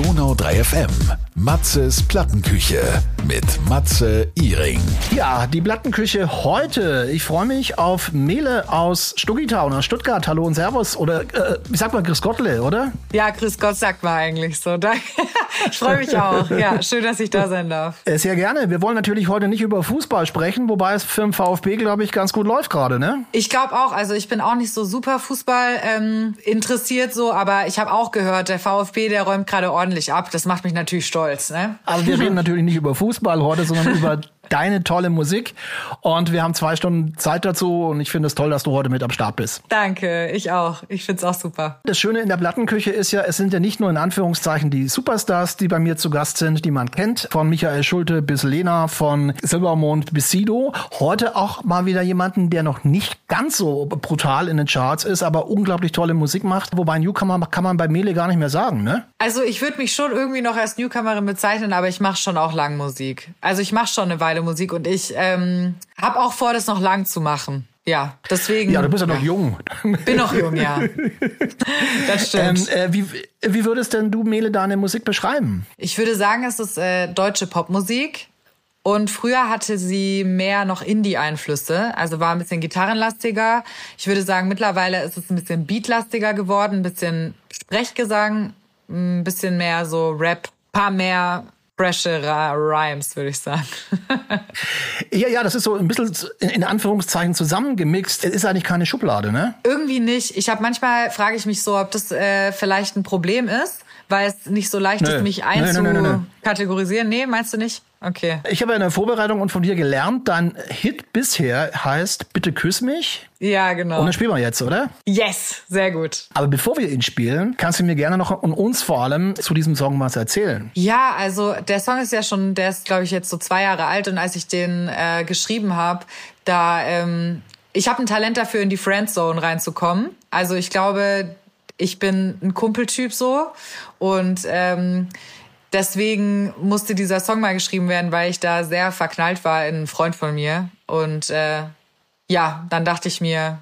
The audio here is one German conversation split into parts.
Donau 3 FM. Matzes Plattenküche mit Matze Iring. Ja, die Plattenküche heute. Ich freue mich auf Mele aus Stuggitown, aus Stuttgart. Hallo und Servus. Oder äh, wie sagt man, Chris Gottle, oder? Ja, Chris Gott sagt man eigentlich so. Ich freue mich auch. Ja, schön, dass ich da sein darf. Äh, sehr gerne. Wir wollen natürlich heute nicht über Fußball sprechen, wobei es für den VfB, glaube ich, ganz gut läuft gerade, ne? Ich glaube auch. Also ich bin auch nicht so super Fußball ähm, interessiert so, aber ich habe auch gehört, der VfB, der räumt gerade ordentlich ab. Das macht mich natürlich stolz. Ne? Also wir reden natürlich nicht über Fußball heute, sondern über deine tolle Musik. Und wir haben zwei Stunden Zeit dazu und ich finde es toll, dass du heute mit am Start bist. Danke, ich auch. Ich finde es auch super. Das Schöne in der Plattenküche ist ja, es sind ja nicht nur in Anführungszeichen die Superstars, die bei mir zu Gast sind, die man kennt, von Michael Schulte bis Lena, von Silbermond bis Sido. Heute auch mal wieder jemanden, der noch nicht ganz so brutal in den Charts ist, aber unglaublich tolle Musik macht. Wobei Newcomer kann man bei Mele gar nicht mehr sagen, ne? Also ich würde mich schon irgendwie noch als Newcomerin bezeichnen, aber ich mache schon auch lang Musik. Also ich mache schon eine Weile geile Musik und ich ähm, habe auch vor, das noch lang zu machen. Ja, deswegen. Ja, du bist ja noch jung. Bin noch jung, ja. Das stimmt. Ähm, äh, wie, wie würdest denn du, Mele, deine Musik beschreiben? Ich würde sagen, es ist äh, deutsche Popmusik. Und früher hatte sie mehr noch Indie-Einflüsse, also war ein bisschen gitarrenlastiger. Ich würde sagen, mittlerweile ist es ein bisschen beatlastiger geworden, ein bisschen Sprechgesang, ein bisschen mehr so Rap, paar mehr freshere Rhymes, würde ich sagen. ja, ja, das ist so ein bisschen in Anführungszeichen zusammengemixt. Es ist eigentlich keine Schublade, ne? Irgendwie nicht. Ich habe manchmal frage ich mich so, ob das äh, vielleicht ein Problem ist, weil es nicht so leicht Nö. ist, mich einzukategorisieren. Nee, meinst du nicht? Okay. Ich habe in der Vorbereitung und von dir gelernt, dein Hit bisher heißt Bitte küss mich. Ja, genau. Und dann spielen wir jetzt, oder? Yes, sehr gut. Aber bevor wir ihn spielen, kannst du mir gerne noch und uns vor allem zu diesem Song was erzählen. Ja, also der Song ist ja schon, der ist glaube ich jetzt so zwei Jahre alt und als ich den äh, geschrieben habe, da ähm, ich habe ein Talent dafür, in die Friendzone reinzukommen. Also ich glaube, ich bin ein Kumpeltyp so und ähm, deswegen musste dieser Song mal geschrieben werden, weil ich da sehr verknallt war in einen Freund von mir. Und äh, ja, dann dachte ich mir,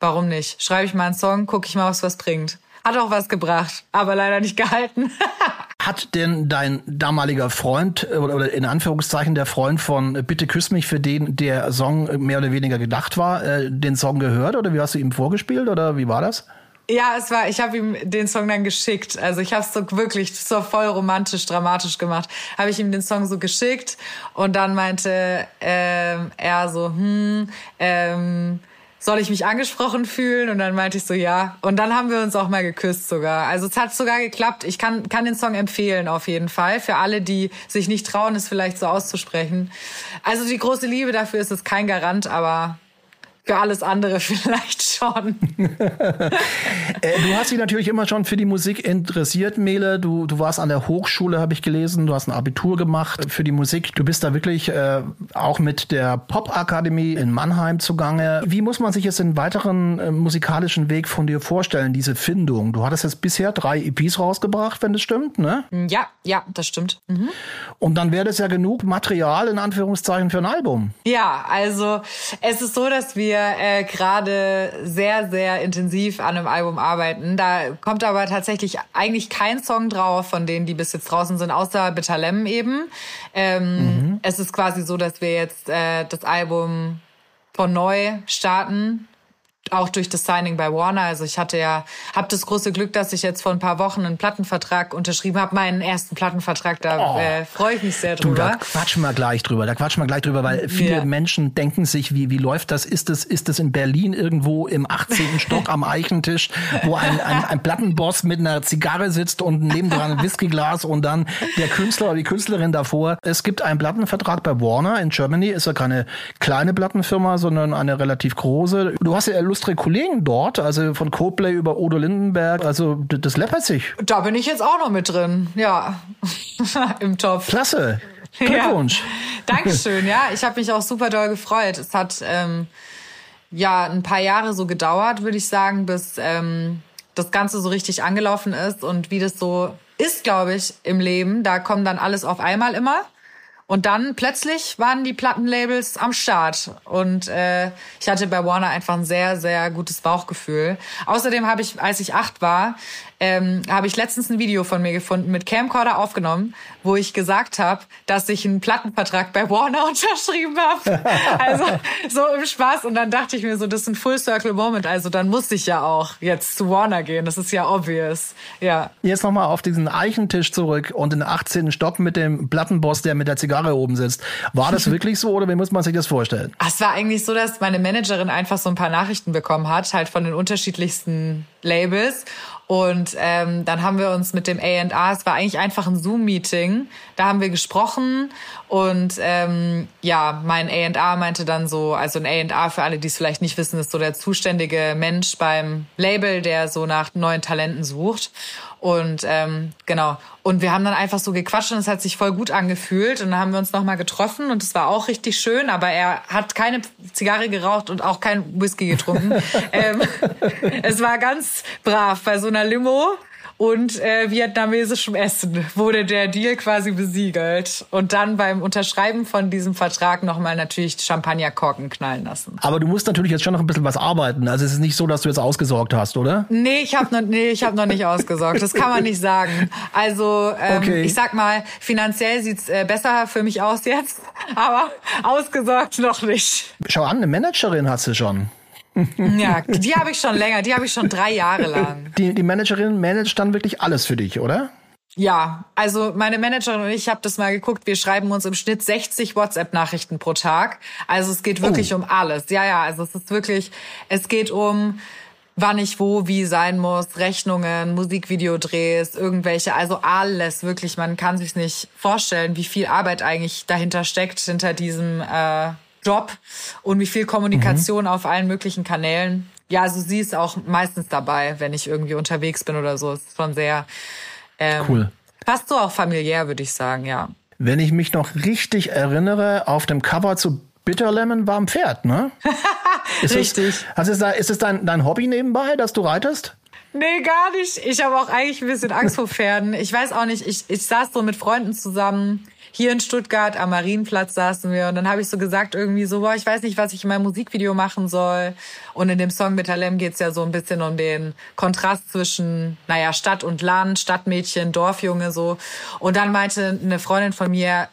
warum nicht? Schreibe ich mal einen Song, gucke ich mal, was was bringt. Hat auch was gebracht, aber leider nicht gehalten. Hat denn dein damaliger Freund oder in Anführungszeichen der Freund von Bitte küss mich, für den der Song mehr oder weniger gedacht war, äh, den Song gehört oder wie hast du ihm vorgespielt oder wie war das? Ja, es war, ich habe ihm den Song dann geschickt. Also ich habe es so wirklich so voll romantisch, dramatisch gemacht. Habe ich ihm den Song so geschickt und dann meinte ähm, er so, hm, ähm, soll ich mich angesprochen fühlen? Und dann meinte ich so, ja. Und dann haben wir uns auch mal geküsst sogar. Also es hat sogar geklappt. Ich kann, kann den Song empfehlen auf jeden Fall. Für alle, die sich nicht trauen, es vielleicht so auszusprechen. Also die große Liebe dafür ist es kein Garant, aber für alles andere vielleicht schon. Äh, du hast dich natürlich immer schon für die Musik interessiert, Mele. Du, du warst an der Hochschule, habe ich gelesen. Du hast ein Abitur gemacht für die Musik. Du bist da wirklich äh, auch mit der Popakademie in Mannheim zugange. Wie muss man sich jetzt den weiteren äh, musikalischen Weg von dir vorstellen, diese Findung? Du hattest jetzt bisher drei EPs rausgebracht, wenn das stimmt, ne? Ja, ja, das stimmt. Mhm. Und dann wäre das ja genug Material in Anführungszeichen für ein Album. Ja, also es ist so, dass wir äh, gerade sehr, sehr intensiv an einem Album arbeiten. Da kommt aber tatsächlich eigentlich kein Song drauf von denen, die bis jetzt draußen sind, außer Betalem eben. Ähm, mhm. Es ist quasi so, dass wir jetzt äh, das Album von neu starten auch durch das Signing bei Warner. Also ich hatte ja, habe das große Glück, dass ich jetzt vor ein paar Wochen einen Plattenvertrag unterschrieben habe, meinen ersten Plattenvertrag. Da oh. äh, freue ich mich sehr drüber. Du, da quatschen wir gleich drüber. Da quatschen wir gleich drüber, weil viele ja. Menschen denken sich, wie wie läuft das? Ist es ist es in Berlin irgendwo im 18. Stock am Eichentisch, wo ein, ein, ein Plattenboss mit einer Zigarre sitzt und nebendran ein Whiskyglas und dann der Künstler oder die Künstlerin davor. Es gibt einen Plattenvertrag bei Warner in Germany. Ist ja keine kleine Plattenfirma, sondern eine relativ große. Du hast ja illustre Kollegen dort, also von Coplay über Odo Lindenberg. Also das läppert sich. Da bin ich jetzt auch noch mit drin, ja, im Topf. Klasse. Glückwunsch. Ja. Dankeschön, ja. Ich habe mich auch super doll gefreut. Es hat ähm, ja ein paar Jahre so gedauert, würde ich sagen, bis ähm, das Ganze so richtig angelaufen ist und wie das so ist, glaube ich, im Leben. Da kommt dann alles auf einmal immer. Und dann plötzlich waren die Plattenlabels am Start. Und äh, ich hatte bei Warner einfach ein sehr, sehr gutes Bauchgefühl. Außerdem habe ich, als ich acht war, ähm, habe ich letztens ein Video von mir gefunden, mit Camcorder aufgenommen, wo ich gesagt habe, dass ich einen Plattenvertrag bei Warner unterschrieben habe. also so im Spaß. Und dann dachte ich mir so, das ist ein Full Circle Moment. Also dann muss ich ja auch jetzt zu Warner gehen. Das ist ja obvious. Ja. Jetzt nochmal auf diesen Eichentisch zurück und den 18. Stock mit dem Plattenboss, der mit der Zigarre oben sitzt. War das wirklich so oder wie muss man sich das vorstellen? Es war eigentlich so, dass meine Managerin einfach so ein paar Nachrichten bekommen hat, halt von den unterschiedlichsten Labels. Und ähm, dann haben wir uns mit dem A&A, es war eigentlich einfach ein Zoom-Meeting, da haben wir gesprochen und ähm, ja, mein A&A meinte dann so, also ein A&A für alle, die es vielleicht nicht wissen, ist so der zuständige Mensch beim Label, der so nach neuen Talenten sucht. Und ähm, genau. Und wir haben dann einfach so gequatscht und es hat sich voll gut angefühlt. Und dann haben wir uns nochmal getroffen und es war auch richtig schön, aber er hat keine Zigarre geraucht und auch kein Whisky getrunken. ähm, es war ganz brav bei so einer Limo und äh, vietnamesischem Essen wurde der Deal quasi besiegelt. Und dann beim Unterschreiben von diesem Vertrag nochmal natürlich Champagnerkorken knallen lassen. Aber du musst natürlich jetzt schon noch ein bisschen was arbeiten. Also es ist nicht so, dass du jetzt ausgesorgt hast, oder? Nee, ich habe noch, nee, ich hab noch nicht ausgesorgt. Das kann man nicht sagen. Also ähm, okay. ich sag mal, finanziell sieht's äh, besser für mich aus jetzt, aber ausgesorgt noch nicht. Schau an, eine Managerin hast du schon. Ja, die habe ich schon länger, die habe ich schon drei Jahre lang. Die, die Managerin managt dann wirklich alles für dich, oder? Ja, also meine Managerin und ich habe das mal geguckt. Wir schreiben uns im Schnitt 60 WhatsApp-Nachrichten pro Tag. Also es geht wirklich oh. um alles. Ja, ja, also es ist wirklich, es geht um wann ich wo wie sein muss, Rechnungen, Musikvideodrehs, irgendwelche, also alles wirklich. Man kann sich nicht vorstellen, wie viel Arbeit eigentlich dahinter steckt hinter diesem äh, Job und wie viel Kommunikation mhm. auf allen möglichen Kanälen. Ja, also sie ist auch meistens dabei, wenn ich irgendwie unterwegs bin oder so. Ist schon sehr ähm, cool. Fast so auch familiär, würde ich sagen, ja. Wenn ich mich noch richtig erinnere, auf dem Cover zu Bitter Lemon war ein Pferd, ne? ist richtig. Es, also ist, da, ist es dein, dein Hobby nebenbei, dass du reitest? Nee, gar nicht. Ich habe auch eigentlich ein bisschen Angst vor Pferden. Ich weiß auch nicht, ich, ich saß so mit Freunden zusammen hier in Stuttgart am Marienplatz saßen wir und dann habe ich so gesagt irgendwie so, boah, ich weiß nicht, was ich in meinem Musikvideo machen soll. Und in dem Song mit Talem geht's ja so ein bisschen um den Kontrast zwischen, naja, Stadt und Land, Stadtmädchen, Dorfjunge so. Und dann meinte eine Freundin von mir,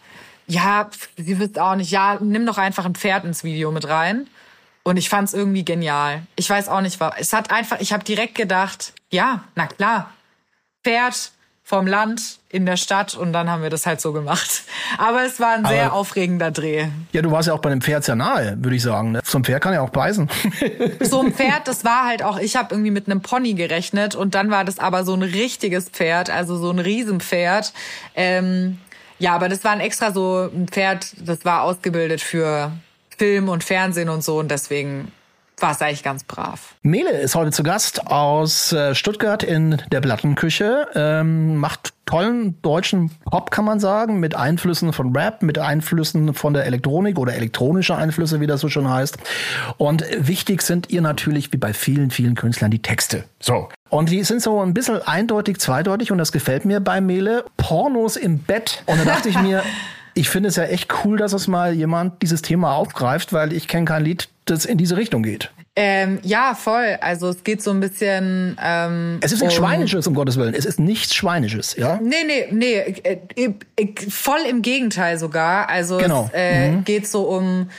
ja, sie wisst auch nicht, ja, nimm doch einfach ein Pferd ins Video mit rein. Und ich fand's irgendwie genial. Ich weiß auch nicht, was. Es hat einfach, ich habe direkt gedacht, ja, na klar, Pferd, vom Land in der Stadt und dann haben wir das halt so gemacht. Aber es war ein Aber sehr aufregender Dreh. Ja, du warst ja auch bei dem Pferd sehr nahe, würde ich sagen. Ne? So ein Pferd kann ja auch beißen. So ein Pferd, das war halt auch, ich habe irgendwie mit einem Pony gerechnet und dann war das aber so ein richtiges Pferd, also so ein Riesenpferd. Ähm, ja, aber das war ein extra so ein Pferd, das war ausgebildet für Film und Fernsehen und so und deswegen war es eigentlich ganz brav. Mele ist heute zu Gast aus äh, Stuttgart in der Plattenküche, ähm, macht tollen deutschen Pop, kann man sagen, mit Einflüssen von Rap, mit Einflüssen von der Elektronik oder elektronische Einflüsse, wie das so schon heißt. Und wichtig sind ihr natürlich, wie bei vielen, vielen Künstlern, die Texte. So. Und die sind so ein bisschen eindeutig, zweideutig und das gefällt mir bei Mele. Pornos im Bett. Und da dachte ich mir, ich finde es ja echt cool, dass es mal jemand dieses Thema aufgreift, weil ich kenne kein Lied, das in diese Richtung geht. Ähm, ja, voll. Also es geht so ein bisschen. Ähm, es ist nichts um, Schweinisches, um Gottes Willen. Es ist nichts Schweinisches, ja? Nee, nee, nee. Äh, äh, voll im Gegenteil sogar. Also genau. es äh, mhm. geht so um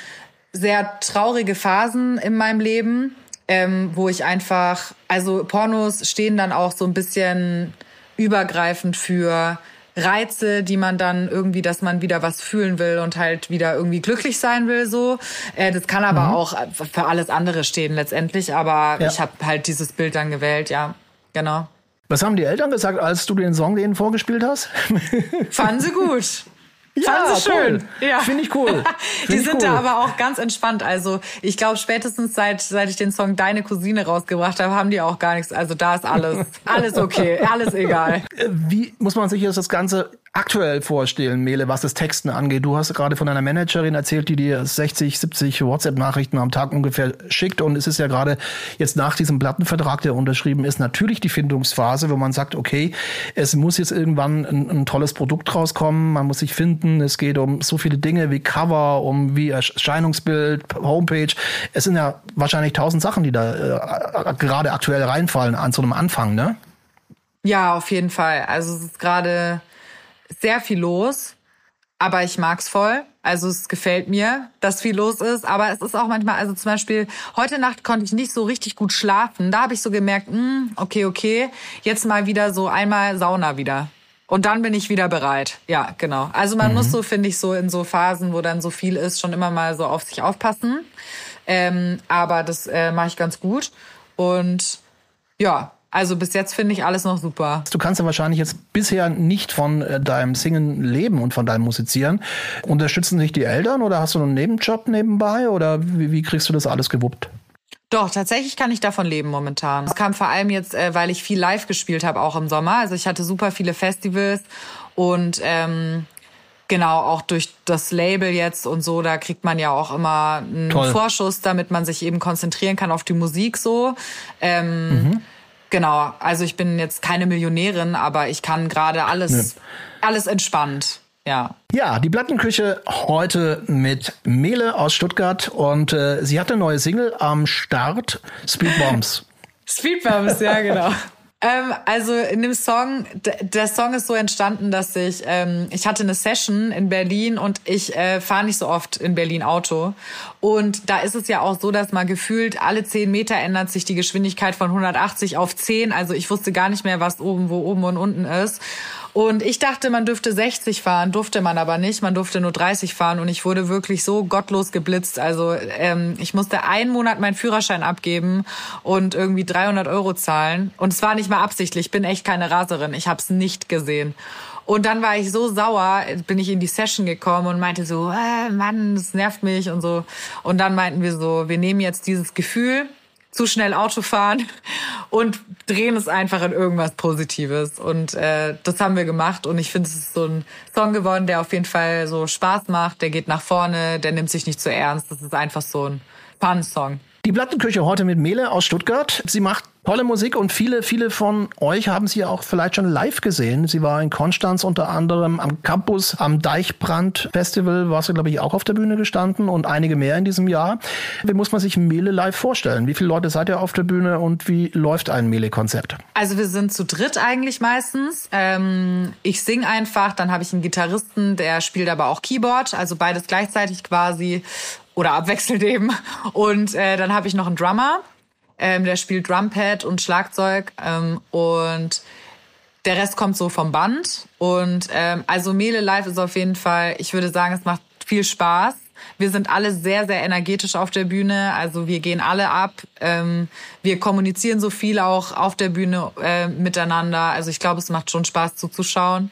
sehr traurige Phasen in meinem Leben, ähm, wo ich einfach, also Pornos stehen dann auch so ein bisschen übergreifend für Reize, die man dann irgendwie, dass man wieder was fühlen will und halt wieder irgendwie glücklich sein will, so. Äh, das kann aber mhm. auch für alles andere stehen letztendlich, aber ja. ich habe halt dieses Bild dann gewählt, ja, genau. Was haben die Eltern gesagt, als du den Song denen vorgespielt hast? Fanden sie gut. Ja, Fand sie schön. Ja. Finde ich cool. Find die sind cool. da aber auch ganz entspannt. Also ich glaube, spätestens seit, seit ich den Song Deine Cousine rausgebracht habe, haben die auch gar nichts. Also da ist alles, alles okay, alles egal. Wie muss man sich jetzt das Ganze aktuell vorstellen, Mele, was das Texten angeht? Du hast gerade von einer Managerin erzählt, die dir 60, 70 WhatsApp-Nachrichten am Tag ungefähr schickt. Und es ist ja gerade jetzt nach diesem Plattenvertrag, der unterschrieben ist, natürlich die Findungsphase, wo man sagt, okay, es muss jetzt irgendwann ein, ein tolles Produkt rauskommen, man muss sich finden. Es geht um so viele Dinge wie Cover, um wie Erscheinungsbild, Homepage. Es sind ja wahrscheinlich tausend Sachen, die da äh, gerade aktuell reinfallen an so einem Anfang, ne? Ja, auf jeden Fall. Also es ist gerade sehr viel los, aber ich mag's voll. Also es gefällt mir, dass viel los ist, aber es ist auch manchmal, also zum Beispiel heute Nacht konnte ich nicht so richtig gut schlafen. Da habe ich so gemerkt, mh, hm, okay, okay, jetzt mal wieder so einmal Sauna wieder. Und dann bin ich wieder bereit. Ja, genau. Also man mhm. muss so, finde ich, so in so Phasen, wo dann so viel ist, schon immer mal so auf sich aufpassen. Ähm, aber das äh, mache ich ganz gut. Und ja, also bis jetzt finde ich alles noch super. Du kannst ja wahrscheinlich jetzt bisher nicht von äh, deinem Singen leben und von deinem Musizieren. Unterstützen dich die Eltern oder hast du einen Nebenjob nebenbei oder wie, wie kriegst du das alles gewuppt? Doch, tatsächlich kann ich davon leben momentan. Es kam vor allem jetzt, äh, weil ich viel live gespielt habe, auch im Sommer. Also ich hatte super viele Festivals und ähm, genau auch durch das Label jetzt und so, da kriegt man ja auch immer einen Toll. Vorschuss, damit man sich eben konzentrieren kann auf die Musik so. Ähm, mhm. Genau, also ich bin jetzt keine Millionärin, aber ich kann gerade alles, nee. alles entspannt. Ja. Ja, die Plattenküche heute mit Mele aus Stuttgart und äh, sie hat eine neue Single am Start, Speed Bombs. Speed Bombs, ja genau. Ähm, also in dem Song, der Song ist so entstanden, dass ich, ähm, ich hatte eine Session in Berlin und ich äh, fahre nicht so oft in Berlin Auto. Und da ist es ja auch so, dass mal gefühlt alle 10 Meter ändert sich die Geschwindigkeit von 180 auf 10. Also ich wusste gar nicht mehr, was oben, wo oben und unten ist. Und ich dachte, man dürfte 60 fahren, durfte man aber nicht. Man durfte nur 30 fahren und ich wurde wirklich so gottlos geblitzt. Also ähm, ich musste einen Monat meinen Führerschein abgeben und irgendwie 300 Euro zahlen. Und es war nicht mal absichtlich. Ich bin echt keine Raserin. Ich habe es nicht gesehen. Und dann war ich so sauer, bin ich in die Session gekommen und meinte so, äh, Mann, das nervt mich und so. Und dann meinten wir so, wir nehmen jetzt dieses Gefühl, zu schnell Auto fahren und drehen es einfach in irgendwas Positives. Und äh, das haben wir gemacht. Und ich finde, es ist so ein Song geworden, der auf jeden Fall so Spaß macht. Der geht nach vorne, der nimmt sich nicht zu ernst. Das ist einfach so ein Fun-Song. Die Plattenküche heute mit Mele aus Stuttgart. Sie macht tolle Musik und viele, viele von euch haben sie auch vielleicht schon live gesehen. Sie war in Konstanz unter anderem am Campus, am Deichbrand Festival war sie, glaube ich, auch auf der Bühne gestanden und einige mehr in diesem Jahr. Wie muss man sich Mele live vorstellen? Wie viele Leute seid ihr auf der Bühne und wie läuft ein Mele-Konzept? Also wir sind zu dritt eigentlich meistens. Ähm, ich singe einfach, dann habe ich einen Gitarristen, der spielt aber auch Keyboard, also beides gleichzeitig quasi oder abwechselnd eben. Und äh, dann habe ich noch einen Drummer, ähm, der spielt Drumpad und Schlagzeug ähm, und der Rest kommt so vom Band. Und ähm, also Mele Live ist auf jeden Fall, ich würde sagen, es macht viel Spaß. Wir sind alle sehr, sehr energetisch auf der Bühne. Also wir gehen alle ab. Ähm, wir kommunizieren so viel auch auf der Bühne äh, miteinander. Also ich glaube, es macht schon Spaß zuzuschauen.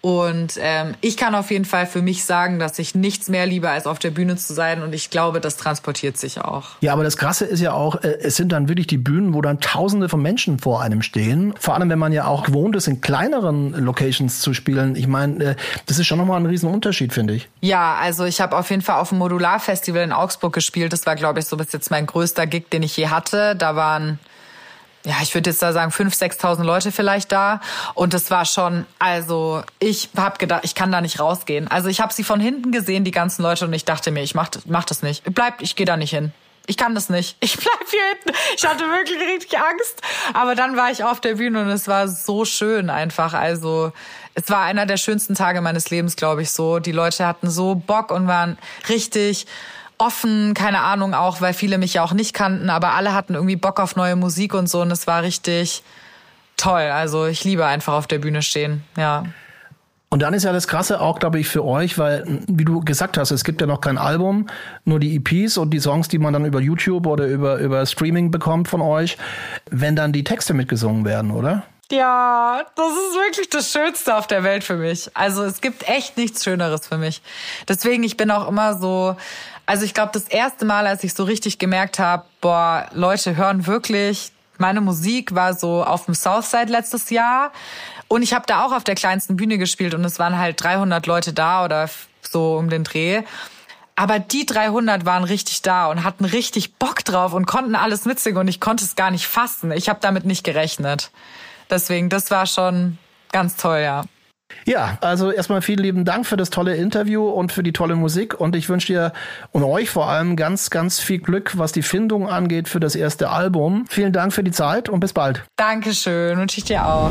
Und ähm, ich kann auf jeden Fall für mich sagen, dass ich nichts mehr liebe, als auf der Bühne zu sein. Und ich glaube, das transportiert sich auch. Ja, aber das Krasse ist ja auch, äh, es sind dann wirklich die Bühnen, wo dann Tausende von Menschen vor einem stehen. Vor allem, wenn man ja auch gewohnt ist, in kleineren Locations zu spielen. Ich meine, äh, das ist schon nochmal ein Riesenunterschied, finde ich. Ja, also ich habe auf jeden Fall auf dem Modularfestival in Augsburg gespielt. Das war, glaube ich, so bis jetzt mein größter Gig, den ich je hatte. Da waren ja, ich würde jetzt da sagen, 5.000, 6.000 Leute vielleicht da. Und das war schon, also ich habe gedacht, ich kann da nicht rausgehen. Also ich habe sie von hinten gesehen, die ganzen Leute, und ich dachte mir, ich mach, mach das nicht. Bleibt, ich gehe da nicht hin. Ich kann das nicht. Ich bleib hier hinten. Ich hatte wirklich richtig Angst. Aber dann war ich auf der Bühne und es war so schön einfach. Also es war einer der schönsten Tage meines Lebens, glaube ich, so. Die Leute hatten so Bock und waren richtig offen, keine Ahnung, auch weil viele mich ja auch nicht kannten, aber alle hatten irgendwie Bock auf neue Musik und so und es war richtig toll. Also ich liebe einfach auf der Bühne stehen, ja. Und dann ist ja das Krasse auch, glaube ich, für euch, weil, wie du gesagt hast, es gibt ja noch kein Album, nur die EPs und die Songs, die man dann über YouTube oder über, über Streaming bekommt von euch, wenn dann die Texte mitgesungen werden, oder? Ja, das ist wirklich das Schönste auf der Welt für mich. Also es gibt echt nichts Schöneres für mich. Deswegen, ich bin auch immer so, also ich glaube, das erste Mal, als ich so richtig gemerkt habe, boah, Leute hören wirklich meine Musik, war so auf dem Southside letztes Jahr. Und ich habe da auch auf der kleinsten Bühne gespielt und es waren halt 300 Leute da oder so um den Dreh. Aber die 300 waren richtig da und hatten richtig Bock drauf und konnten alles mitsingen und ich konnte es gar nicht fassen. Ich habe damit nicht gerechnet. Deswegen, das war schon ganz toll, ja. Ja, also erstmal vielen lieben Dank für das tolle Interview und für die tolle Musik. Und ich wünsche dir und euch vor allem ganz, ganz viel Glück, was die Findung angeht für das erste Album. Vielen Dank für die Zeit und bis bald. Dankeschön, wünsche ich dir auch.